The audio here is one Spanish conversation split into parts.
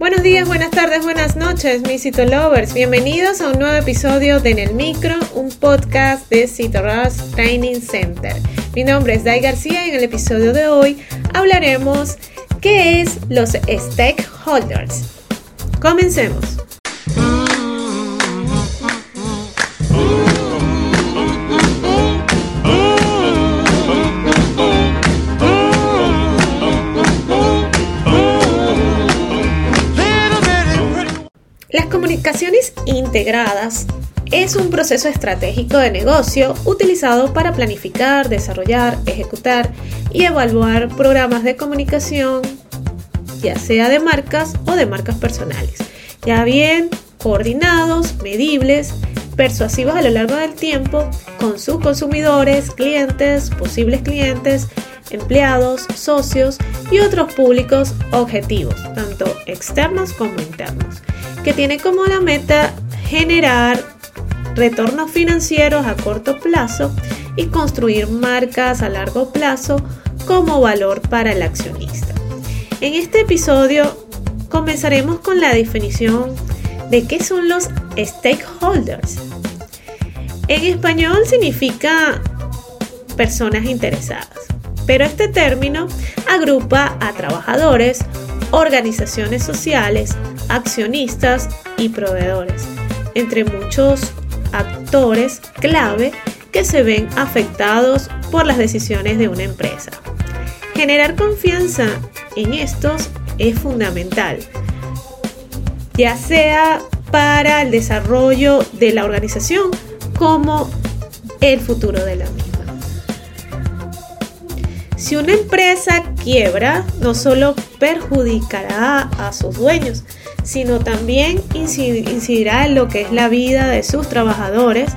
Buenos días, buenas tardes, buenas noches, mis Cito Lovers. Bienvenidos a un nuevo episodio de En el Micro, un podcast de Rush Training Center. Mi nombre es Dai García y en el episodio de hoy hablaremos qué es los stakeholders. Comencemos. Las comunicaciones integradas es un proceso estratégico de negocio utilizado para planificar, desarrollar, ejecutar y evaluar programas de comunicación, ya sea de marcas o de marcas personales, ya bien coordinados, medibles, persuasivos a lo largo del tiempo con sus consumidores, clientes, posibles clientes, empleados, socios y otros públicos objetivos, tanto externos como internos que tiene como la meta generar retornos financieros a corto plazo y construir marcas a largo plazo como valor para el accionista. En este episodio comenzaremos con la definición de qué son los stakeholders. En español significa personas interesadas, pero este término agrupa a trabajadores, organizaciones sociales, accionistas y proveedores, entre muchos actores clave que se ven afectados por las decisiones de una empresa. Generar confianza en estos es fundamental, ya sea para el desarrollo de la organización como el futuro de la misma. Si una empresa quiebra, no solo perjudicará a sus dueños, sino también incidirá en lo que es la vida de sus trabajadores,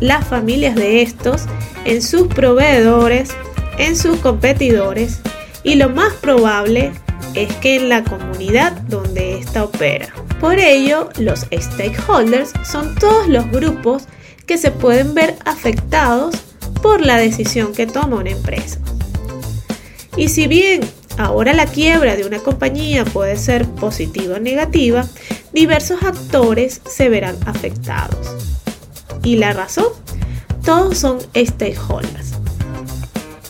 las familias de estos, en sus proveedores, en sus competidores y lo más probable es que en la comunidad donde ésta opera. Por ello, los stakeholders son todos los grupos que se pueden ver afectados por la decisión que toma una empresa. Y si bien Ahora la quiebra de una compañía puede ser positiva o negativa, diversos actores se verán afectados. ¿Y la razón? Todos son stakeholders.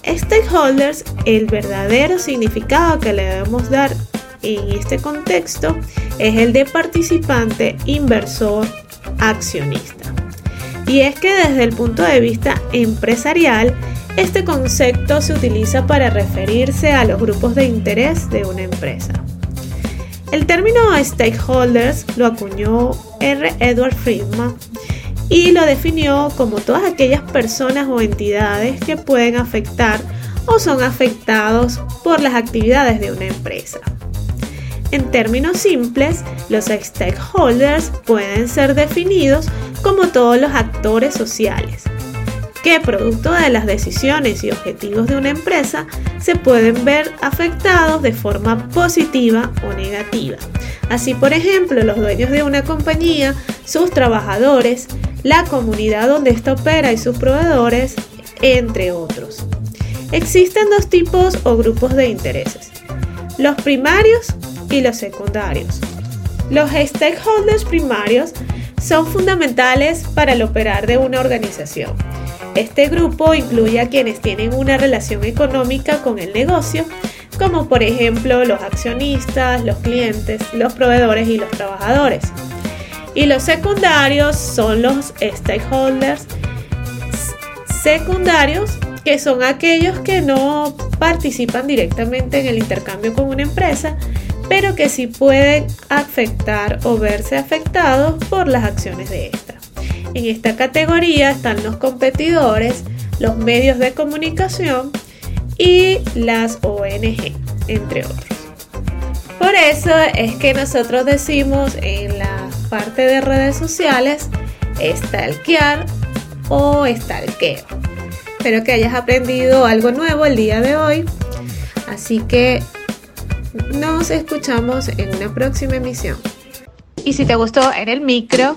Stakeholders, el verdadero significado que le debemos dar en este contexto es el de participante, inversor, accionista. Y es que desde el punto de vista empresarial, este concepto se utiliza para referirse a los grupos de interés de una empresa. El término stakeholders lo acuñó R. Edward Friedman y lo definió como todas aquellas personas o entidades que pueden afectar o son afectados por las actividades de una empresa. En términos simples, los stakeholders pueden ser definidos como todos los actores sociales, que producto de las decisiones y objetivos de una empresa se pueden ver afectados de forma positiva o negativa. Así, por ejemplo, los dueños de una compañía, sus trabajadores, la comunidad donde ésta opera y sus proveedores, entre otros. Existen dos tipos o grupos de intereses, los primarios y los secundarios. Los stakeholders primarios son fundamentales para el operar de una organización este grupo incluye a quienes tienen una relación económica con el negocio, como por ejemplo los accionistas, los clientes, los proveedores y los trabajadores. Y los secundarios son los stakeholders secundarios, que son aquellos que no participan directamente en el intercambio con una empresa, pero que sí pueden afectar o verse afectados por las acciones de esta. En esta categoría están los competidores, los medios de comunicación y las ONG, entre otros. Por eso es que nosotros decimos en la parte de redes sociales stalkear o stalkeo. Espero que hayas aprendido algo nuevo el día de hoy. Así que nos escuchamos en una próxima emisión. Y si te gustó en el micro,